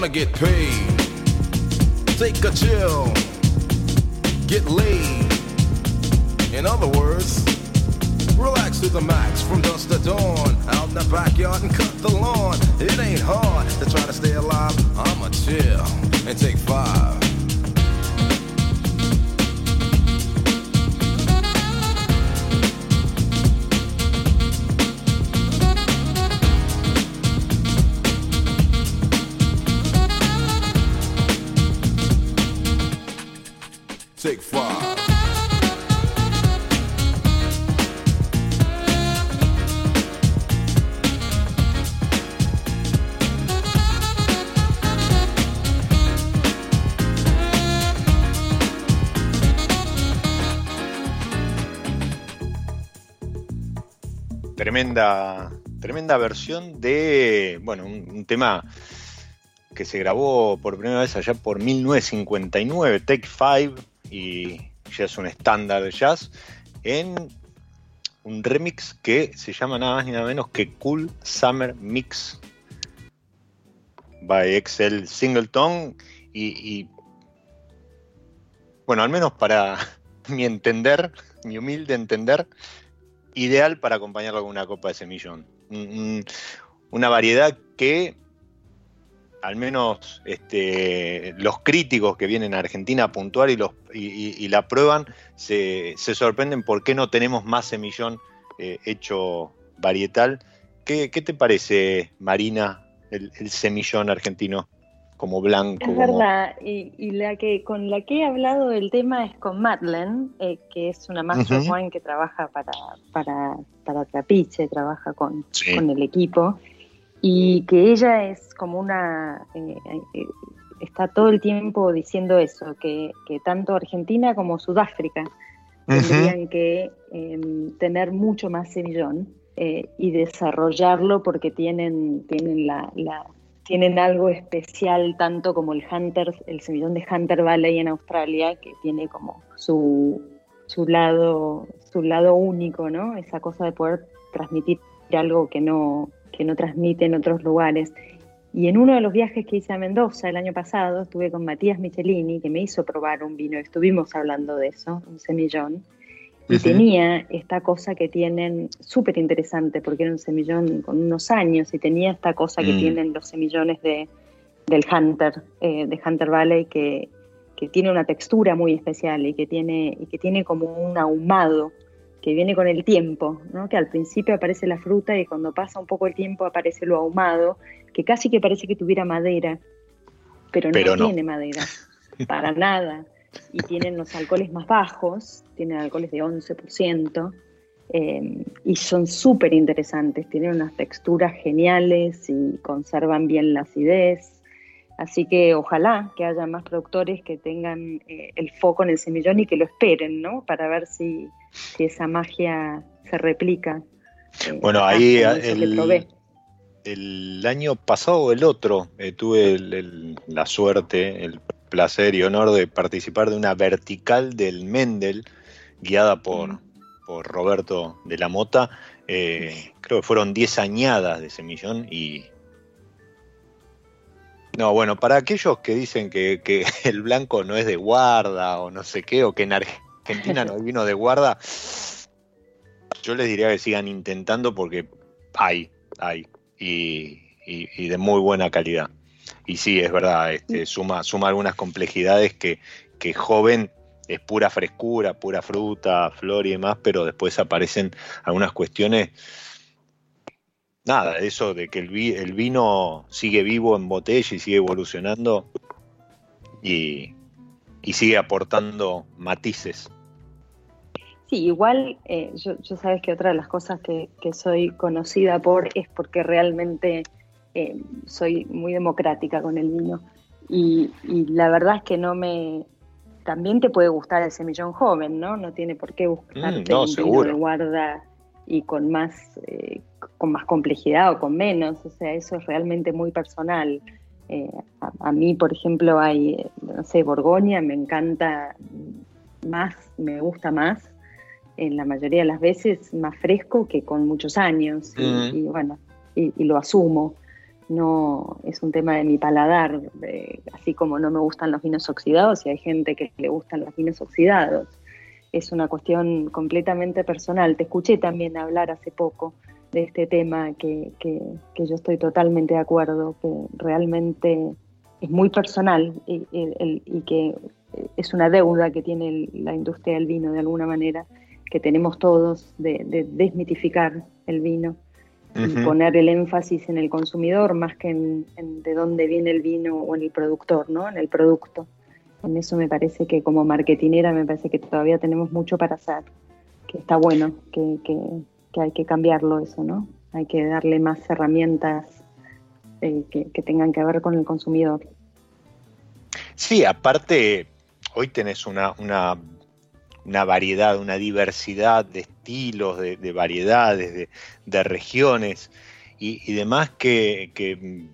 Wanna get paid. Take a chill. Get laid. In other words, relax to the max from dusk to dawn. Out in the backyard and cut the lawn. It ain't hard to try to stay alive. I'ma chill and take five. Tremenda, tremenda versión de, bueno, un, tema que se grabó por primera vez allá por 1959, Take Five, y ya es un estándar de jazz, en un remix que se llama nada más ni nada menos que Cool Summer Mix by Excel Singleton y, bueno, al menos para mi entender, mi humilde entender, ideal para acompañarlo con una copa de semillón. Un- Una variedad que al menos este, los críticos que vienen a Argentina a puntuar y, los, y, la prueban se, sorprenden por qué no tenemos más semillón eh, hecho varietal. ¿Qué, qué te parece, Marina, el, el semillón argentino como blanco? Es como- verdad, y, y la que con la que he hablado del tema es con Madeleine, eh, que es una master Ujú. wine que trabaja para, para, para Trapiche, trabaja con, Sí. con el equipo, y que ella es como una, eh, eh, está todo el tiempo diciendo eso, que, que tanto Argentina como Sudáfrica tendrían que eh, tener mucho más semillón y desarrollarlo porque tienen, tienen, la, la- tienen algo especial, tanto como el Hunter, el semillón de Hunter Valley en Australia, que tiene como su, su lado, su lado único, ¿no? Esa cosa de poder transmitir algo que no, que no transmite en otros lugares. Y en uno de los viajes que hice a Mendoza el año pasado, estuve con Matías Michelini, que me hizo probar un vino, estuvimos hablando de eso, un semillón, y tenía esta cosa que tienen, súper interesante, porque era un semillón con unos años, y tenía esta cosa que Mm. tienen los semillones de, del Hunter, eh, de Hunter Valley, que, que tiene una textura muy especial y que tiene, y que tiene como un ahumado que viene con el tiempo, ¿no? que al principio aparece la fruta y cuando pasa un poco el tiempo aparece lo ahumado, que casi que parece que tuviera madera, pero no Pero no. tiene madera, para nada. Y tienen los alcoholes más bajos, tienen alcoholes de 11%, eh, y son súper interesantes, tienen unas texturas geniales y conservan bien la acidez. Así que ojalá que haya más productores que tengan eh, el foco en el semillón y que lo esperen, ¿no? Para ver si, si esa magia se replica. eh, Bueno, ahí que el- probé. El año pasado o el otro eh, tuve el- el- la suerte, el placer y honor de participar de una vertical del Mendel guiada por, por Roberto de la Mota. Eh, creo que fueron 10 añadas de semillón y... No, bueno, para aquellos que dicen que, que el blanco no es de guarda o no sé qué, o que en Argentina no vino de guarda, yo les diría que sigan intentando porque hay, hay, y, y de muy buena calidad. Y sí, es verdad, este, suma, suma algunas complejidades que, que joven es pura frescura, pura fruta, flor y demás, pero después aparecen algunas cuestiones. Nada, eso de que el, el vino sigue vivo en botella y sigue evolucionando y, y sigue aportando matices. Sí, igual eh, yo, yo, sabes que otra de las cosas que, que, soy conocida por es porque realmente eh, soy muy democrática con el vino. Y, y, la verdad es que no me, también te puede gustar el semillón joven, ¿no? No tiene por qué buscarte mm, no, un vino de guarda y con más, eh, con más complejidad o con menos. O sea, eso es realmente muy personal. Eh, a, a, mí, por ejemplo, hay, no sé, Borgoña, me encanta más, me gusta más, en la mayoría de las veces, más fresco que con muchos años. Y, mm. y bueno, y, y lo asumo no es un tema de mi paladar, así como no me gustan los vinos oxidados y hay gente que le gustan los vinos oxidados. Es una cuestión completamente personal. Te escuché también hablar hace poco de este tema que, que, yo estoy totalmente de acuerdo, que realmente es muy personal y, que es una deuda que tiene la industria del vino de alguna manera, que tenemos todos de, de desmitificar el vino y poner el énfasis en el consumidor más que en, en, de dónde viene el vino o en el productor, ¿no? En el producto. En eso me parece que como marketinera me parece que todavía tenemos mucho para hacer, que está bueno, que, que, que hay que cambiarlo eso, ¿no? Hay que darle más herramientas eh, que, que tengan que ver con el consumidor. Sí, aparte, hoy tenés una, una una variedad, una diversidad de estilos, de, de variedades, de, regiones y, y demás que, que,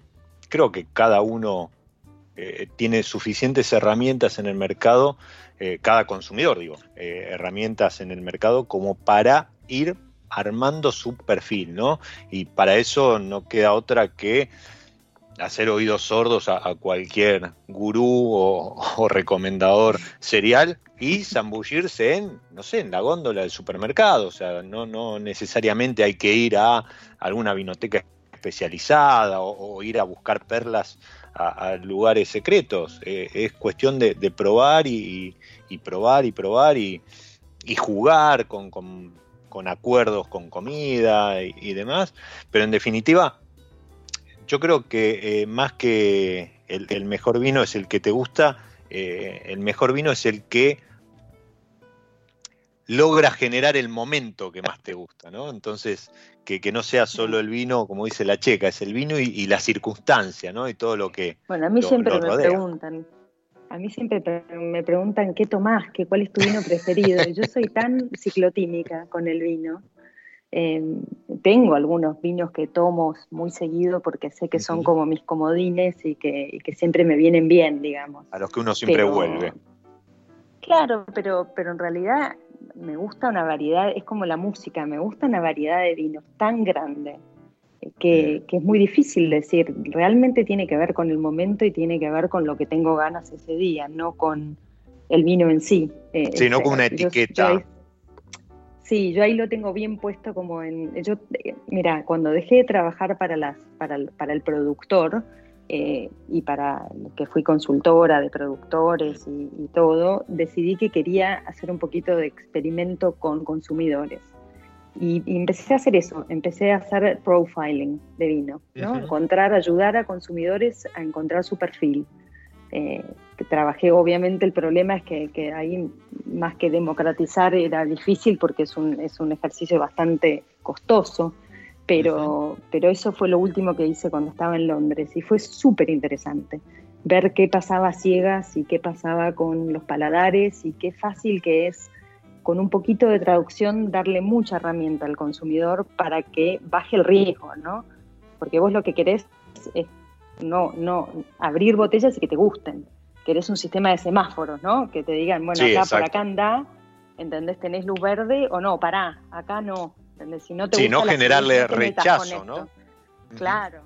creo que cada uno eh, tiene suficientes herramientas en el mercado, eh, cada consumidor, digo, eh, herramientas en el mercado como para ir armando su perfil, ¿no? Y para eso no queda otra que hacer oídos sordos a, cualquier gurú o, recomendador serial y zambullirse en, no sé, en la góndola del supermercado. O sea, no, no necesariamente hay que ir a alguna vinoteca especializada o, ir a buscar perlas a, lugares secretos. Eh, es cuestión de, probar y, probar y probar y, jugar con, acuerdos con comida y demás. Pero en definitiva, yo creo que eh, más que el, el, mejor vino es el que te gusta, eh, el mejor vino es el que logra generar el momento que más te gusta, ¿no? Entonces, que, que, no sea solo el vino, como dice la checa, es el vino y, y la circunstancia, ¿no? Y todo lo que. Bueno, a mí lo, siempre lo me preguntan. A mí siempre me preguntan qué tomás, que cuál es tu vino preferido. Yo soy tan ciclotímica con el vino eh, tengo algunos vinos que tomo muy seguido porque sé que son como mis comodines y que, y que siempre me vienen bien, digamos. A los que uno siempre pero, vuelve. Claro, pero, pero en realidad me gusta una variedad, es como la música, me gusta una variedad de vinos tan grande que, que, es muy difícil decir, realmente tiene que ver con el momento y tiene que ver con lo que tengo ganas ese día, no con el vino en sí. Eh, sí, no con una etiqueta. Yo, yo, Sí, yo ahí lo tengo bien puesto como en... Yo, mira, cuando dejé de trabajar para, las, para, el, para el productor eh, y para que fui consultora de productores y, y, todo, decidí que quería hacer un poquito de experimento con consumidores. Y, y empecé a hacer eso, empecé a hacer profiling de vino, ¿no? Encontrar, ayudar a consumidores a encontrar su perfil. Eh, que trabajé, obviamente el problema es que, que, ahí más que democratizar era difícil porque es un, es un ejercicio bastante costoso, pero, pero eso fue lo último que hice cuando estaba en Londres y fue súper interesante ver qué pasaba a ciegas y qué pasaba con los paladares y qué fácil que es con un poquito de traducción darle mucha herramienta al consumidor para que baje el riesgo, ¿no? Porque vos lo que querés es no, no abrir botellas y que te gusten. Querés un sistema de semáforos, ¿no? Que te digan, bueno, sí, acá exacto. por acá anda, ¿entendés? ¿Tenés luz verde o no? Pará, acá no. ¿entendés? Si no te sí, gusta no generarle rechazo, ¿no? Claro.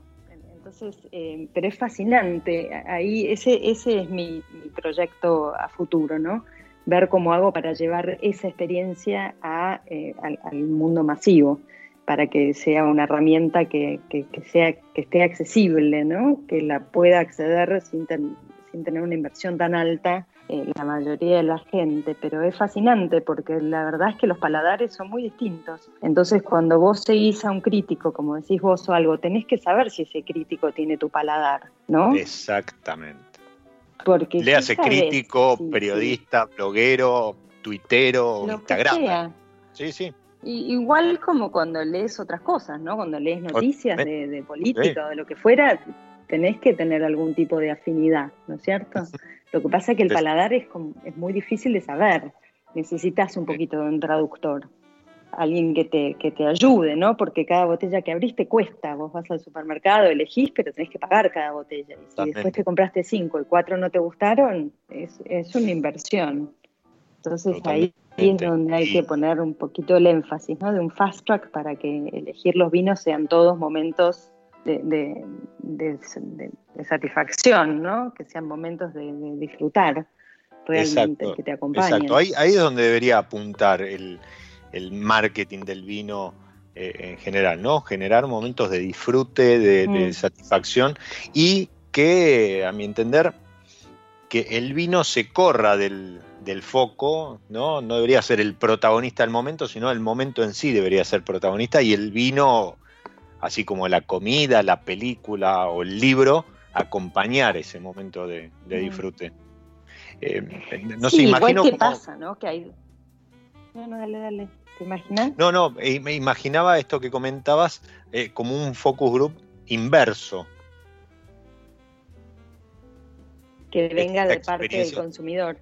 Entonces, eh, pero es fascinante. Ahí, ese, ese es mi, mi, proyecto a futuro, ¿no? Ver cómo hago para llevar esa experiencia a eh, al, mundo masivo, para que sea una herramienta que, sea, que esté accesible, ¿no? que la pueda acceder sin, sin tener una inversión tan alta eh, la mayoría de la gente, pero es fascinante porque la verdad es que los paladares son muy distintos. Entonces, cuando vos seguís a un crítico, como decís vos o algo, tenés que saber si ese crítico tiene tu paladar, ¿no? Exactamente. Porque Le hace crítico, periodista, bloguero, tuitero, Instagram. Sí, sí. igual como cuando lees otras cosas, ¿no? Cuando lees noticias de, política o de lo que fuera, tenés que tener algún tipo de afinidad, ¿no es cierto? Lo que pasa es que el paladar es, es muy difícil de saber. Necesitas un poquito de un traductor, alguien que te, que te ayude, ¿no? Porque cada botella que abriste cuesta. Vos vas al supermercado, elegís, pero tenés que pagar cada botella. Y si después te compraste cinco y cuatro no te gustaron, es, es una inversión. Entonces ahí es donde hay que poner un poquito el énfasis, ¿no? De un fast track para que elegir los vinos sean todos momentos de, satisfacción, ¿no? Que sean momentos de, disfrutar realmente, que te acompañen. Exacto, ahí, es donde debería apuntar el, marketing del vino eh, en general, ¿no? Generar momentos de disfrute, de, mm. satisfacción y que, a mi entender, que el vino se corra del, del, foco, ¿no? No debería ser el protagonista del momento, sino el momento en sí debería ser protagonista y el vino así como la comida, la película o el libro, acompañar ese momento de, disfrute. Eh, no sé, imagino qué pasa, ¿no? Que hay... No, no, dale, dale. ¿Te imaginas? No, no, eh, me imaginaba esto que comentabas eh, como un focus group inverso. Que venga de parte del consumidor.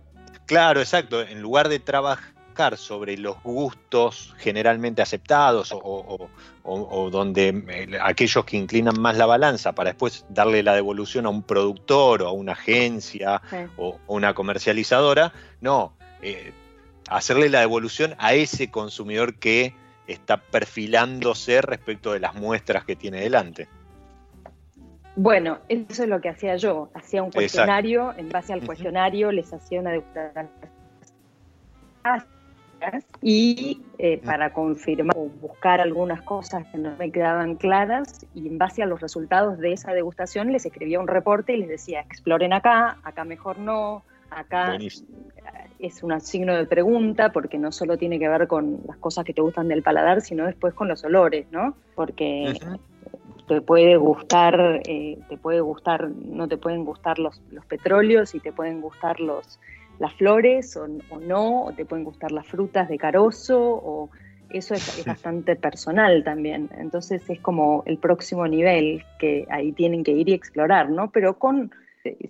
Claro, exacto. En lugar de trabajar sobre los gustos generalmente aceptados o, donde eh, aquellos que inclinan más la balanza para después darle la devolución a un productor o a una agencia o, una comercializadora, no, eh, hacerle la devolución a ese consumidor que está perfilándose respecto de las muestras que tiene delante. Bueno, eso es lo que hacía yo. Hacía un cuestionario, en base al cuestionario les hacía una degustación y eh, para confirmar o buscar algunas cosas que no me quedaban claras y en base a los resultados de esa degustación les escribía un reporte y les decía, exploren acá, acá mejor no, acá es un signo de pregunta porque no solo tiene que ver con las cosas que te gustan del paladar, sino después con los olores, ¿no? Porque te puede gustar, eh, te puede gustar, no te pueden gustar los, los petróleos y te pueden gustar los las flores o, no, o te pueden gustar las frutas de carozo, o eso es, bastante personal también. Entonces es como el próximo nivel que ahí tienen que ir y explorar, ¿no? Pero con,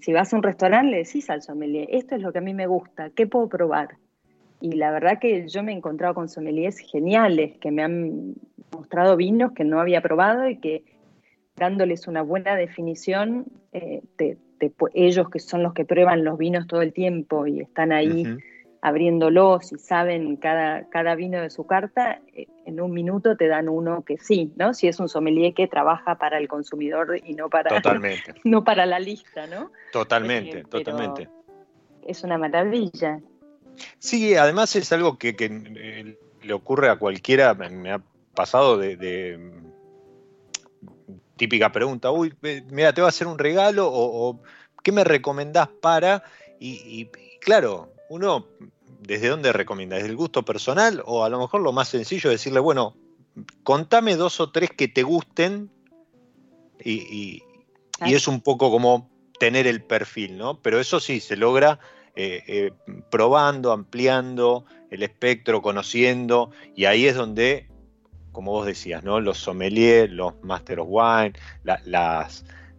si vas a un restaurante le decís al sommelier, esto es lo que a mí me gusta, ¿qué puedo probar? Y la verdad que yo me he encontrado con sommeliers geniales que me han mostrado vinos que no había probado y que dándoles una buena definición eh, te, ellos que son los que prueban los vinos todo el tiempo y están ahí abriéndolos y saben cada, cada vino de su carta, eh, en un minuto te dan uno que sí, ¿no? Si es un sommelier que trabaja para el consumidor y no para, no para la lista, ¿no? Totalmente, eh, totalmente. Es una maravilla. Sí, además es algo que, eh, le ocurre a cualquiera, me ha pasado de típica pregunta, uy, mira, te voy a hacer un regalo o, ¿qué me recomendás para? Y, claro, uno, ¿desde dónde recomienda? ¿Desde el gusto personal o a lo mejor lo más sencillo es decirle, bueno, contame dos o tres que te gusten y, es un poco como tener el perfil, ¿no? Pero eso sí, se logra eh, eh, probando, ampliando el espectro, conociendo, y ahí es donde como vos decías, ¿no? Los sommeliers, los master of wine, las,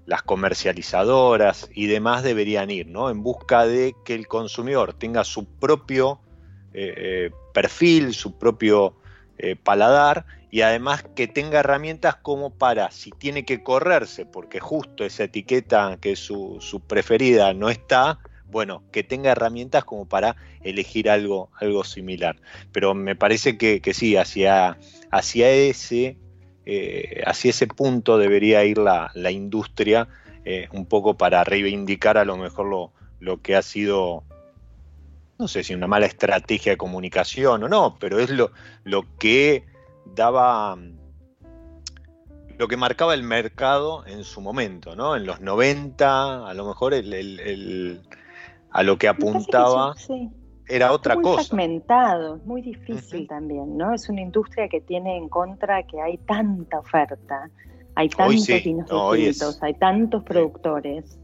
las comercializadoras y demás deberían ir, ¿no? En busca de que el consumidor tenga su propio eh, eh, perfil, su propio eh, paladar y además que tenga herramientas como para, si tiene que correrse, porque justo esa etiqueta que es su, su preferida no está, bueno, que tenga herramientas como para elegir algo, algo similar. Pero me parece que, sí, hacia, hacia, ese, eh, hacia ese punto debería ir la, industria eh, un poco para reivindicar a lo mejor lo, lo que ha sido no sé si una mala estrategia de comunicación o no, pero es lo, lo que daba, lo que marcaba el mercado en su momento, ¿no? En los 90, a lo mejor el, a lo que apuntaba era otra muy cosa. fragmentado, muy difícil también, ¿no? Es una industria que tiene en contra que hay tanta oferta, hay tantos vinos distintos, hay tantos productores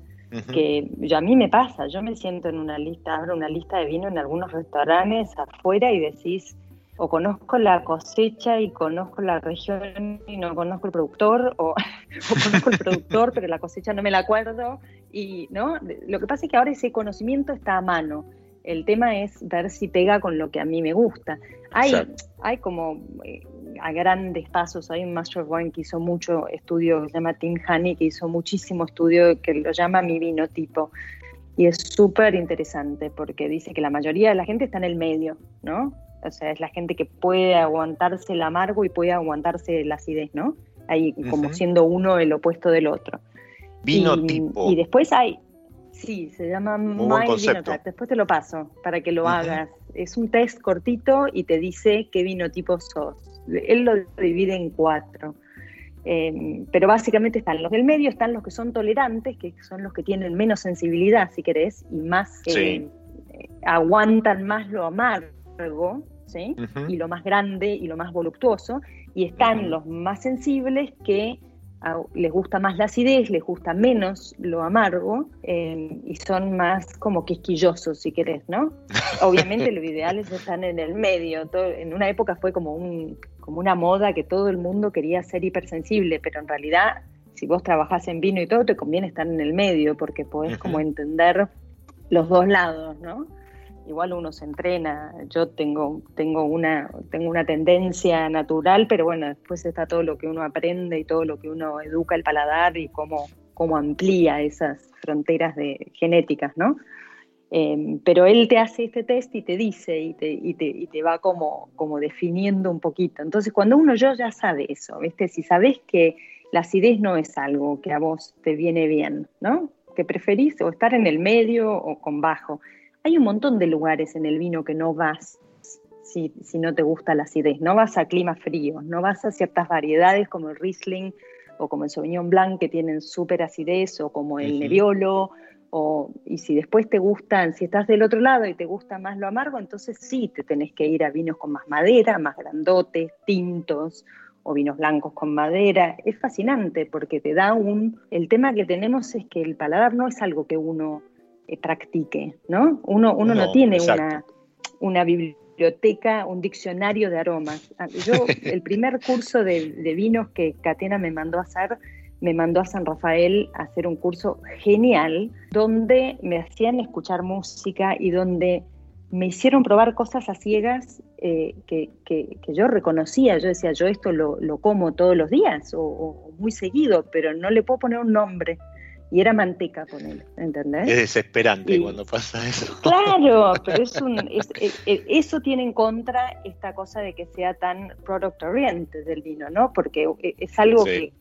que yo, a mí me pasa, yo me siento en una lista, abro una lista de vino en algunos restaurantes afuera y decís, o conozco la cosecha y conozco la región y no conozco el productor, o, conozco el productor pero la cosecha no me la acuerdo, y no, lo que pasa es que ahora ese conocimiento está a mano. El tema es ver si pega con lo que a mí me gusta. Hay, hay como eh, a grandes pasos, hay un Master Wine que hizo mucho estudio, se llama Tim Honey, que hizo muchísimo estudio que lo llama mi vino tipo. Y es súper interesante porque dice que la mayoría de la gente está en el medio, ¿no? O sea, es la gente que puede aguantarse el amargo y puede aguantarse la acidez, ¿no? Ahí como siendo uno el opuesto del otro. Vino tipo. Y después hay, Sí, se llama My Después te lo paso para que lo hagas. Es un test cortito y te dice qué vino tipo sos. Él lo divide en cuatro. Em, pero básicamente están los del medio, están los que son tolerantes, que son los que tienen menos sensibilidad, si querés, y más eh, aguantan más lo amargo, ¿sí? Y lo más grande y lo más voluptuoso. Y están los más sensibles que les gusta más la acidez, les gusta menos lo amargo eh, y son más como quisquillosos, si querés, ¿no? Obviamente los ideales están en el medio. en una época fue como, un, como una moda que todo el mundo quería ser hipersensible, pero en realidad si vos trabajás en vino y todo, te conviene estar en el medio porque podés como entender los dos lados, ¿no? Igual uno se entrena, yo tengo, tengo, una, tengo una tendencia natural, pero bueno, después está todo lo que uno aprende y todo lo que uno educa el paladar y cómo, cómo amplía esas fronteras de genéticas, ¿no? Em, pero él te hace este test y te dice y te, y te, y te va como, como definiendo un poquito. Entonces, cuando uno yo ya sabe eso, ¿viste? Si sabes que la acidez no es algo que a vos te viene bien, ¿no? Que preferís o estar en el medio o con bajo hay un montón de lugares en el vino que no vas si, no te gusta la acidez. No vas a climas fríos, no vas a ciertas variedades como el Riesling o como el Sauvignon Blanc que tienen súper acidez o como el Nebbiolo. O, y si después te gustan, si estás del otro lado y te gusta más lo amargo, entonces sí te tenés que ir a vinos con más madera, más grandotes, tintos o vinos blancos con madera. Es fascinante porque te da un... El tema que tenemos es que el paladar no es algo que uno practique, ¿no? Uno, uno no, tiene una, una, biblioteca, un diccionario de aromas. Ah, yo, el primer curso de, vinos que Catena me mandó a hacer, me mandó a San Rafael a hacer un curso genial, donde me hacían escuchar música y donde me hicieron probar cosas a ciegas eh, que, que, yo reconocía. Yo decía, yo esto lo, lo como todos los días o, o, muy seguido, pero no le puedo poner un nombre y era manteca con él, ¿entendés? Es desesperante cuando pasa eso. Claro, pero es un, eso tiene en contra esta cosa de que sea tan product oriented del vino, ¿no? Porque es algo que,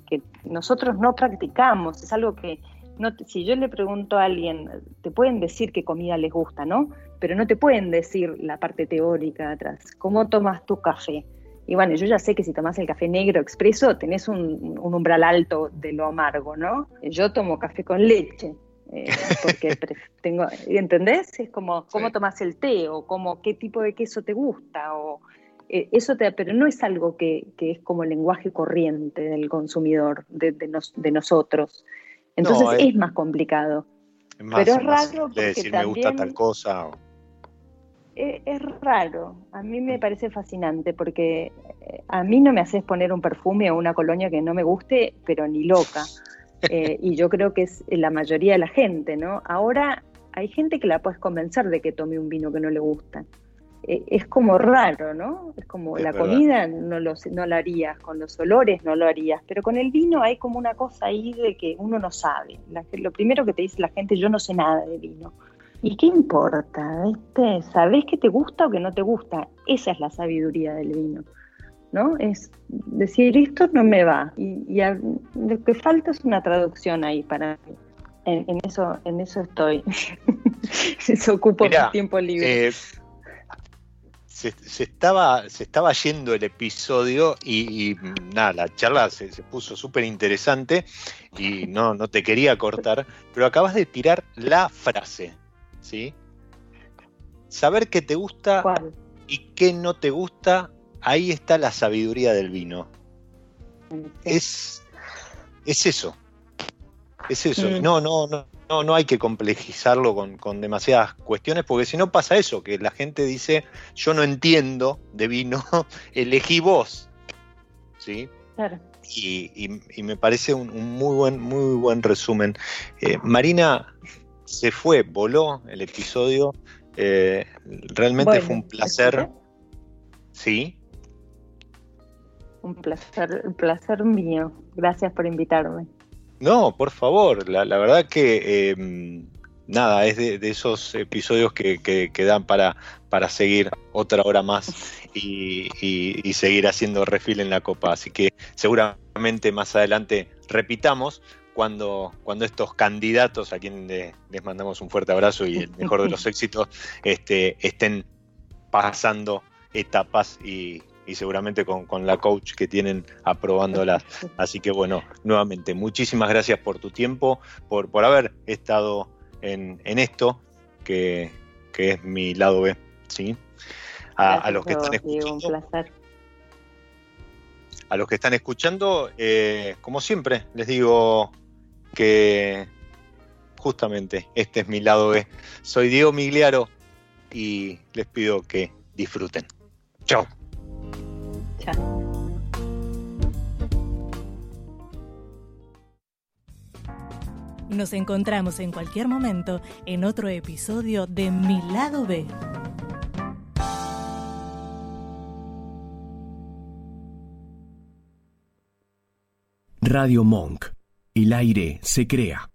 nosotros no practicamos, es algo que, no, si yo le pregunto a alguien, te pueden decir qué comida les gusta, ¿no? Pero no te pueden decir la parte teórica atrás. ¿Cómo tomas tu café? Y bueno, yo ya sé que si tomas el café negro expreso tenés un, umbral alto de lo amargo, ¿no? Yo tomo café con leche, eh, porque tengo, ¿entendés? Es como cómo tomas el té o como qué tipo de queso te gusta o eh, eso te, pero no es algo que, es como el lenguaje corriente del consumidor, de, de, nosotros. Entonces es, más complicado. pero es raro porque decir, también, me gusta tal cosa es, raro, a mí me parece fascinante porque eh, a mí no me haces poner un perfume o una colonia que no me guste, pero ni loca. Eh, y yo creo que es la mayoría de la gente, ¿no? Ahora hay gente que la puedes convencer de que tome un vino que no le gusta. Eh, es como raro, ¿no? Es como la comida no lo, no la harías, con los olores no lo harías, pero con el vino hay como una cosa ahí de que uno no sabe. lo primero que te dice la gente, yo no sé nada de vino ¿Y qué importa? ¿viste? ¿Sabés que te gusta o que no te gusta? Esa es la sabiduría del vino. ¿no? Es decir, esto no me va. Y, lo que falta es una traducción ahí para En, eso, en eso estoy. Se ocupa Mirá, tiempo libre. Eh, se, se estaba, se estaba yendo el episodio y, y, nada, la charla se, se puso súper interesante y no, no te quería cortar, pero acabas de tirar la frase, ¿sí? Saber qué te gusta ¿Cuál? y qué no te gusta, ahí está la sabiduría del vino. Es, es eso. Es eso. Mm. No, no, no, no, no hay que complejizarlo con, con demasiadas cuestiones, porque si no pasa eso, que la gente dice, yo no entiendo de vino, elegí vos. ¿Sí? Claro. Y, y- y me parece un, un muy buen, muy buen resumen. Eh, Marina se fue, voló el episodio. eh, realmente Bueno, fue un placer. Sí. Un placer, un placer mío. Gracias por invitarme. No, por favor, la, la verdad que eh, nada, es de, de esos episodios que, que- que dan para, para seguir otra hora más y, y- y seguir haciendo refil en la copa. Así que seguramente más adelante repitamos cuando, cuando estos candidatos, a quien le- les mandamos un fuerte abrazo y el mejor de los éxitos, este, estén pasando etapas y, y seguramente con, con la coach que tienen aprobándolas. Así que bueno, nuevamente, muchísimas gracias por tu tiempo, por, por haber estado en, en esto, que, que es mi lado B, ¿sí? A, los que están escuchando, un placer. a los que están escuchando, eh, como siempre, les digo que justamente este es mi lado B. Soy Diego Migliaro y les pido que disfruten. Chao. Chao. Nos encontramos en cualquier momento en otro episodio de Mi lado B. Radio Monk. El aire se crea.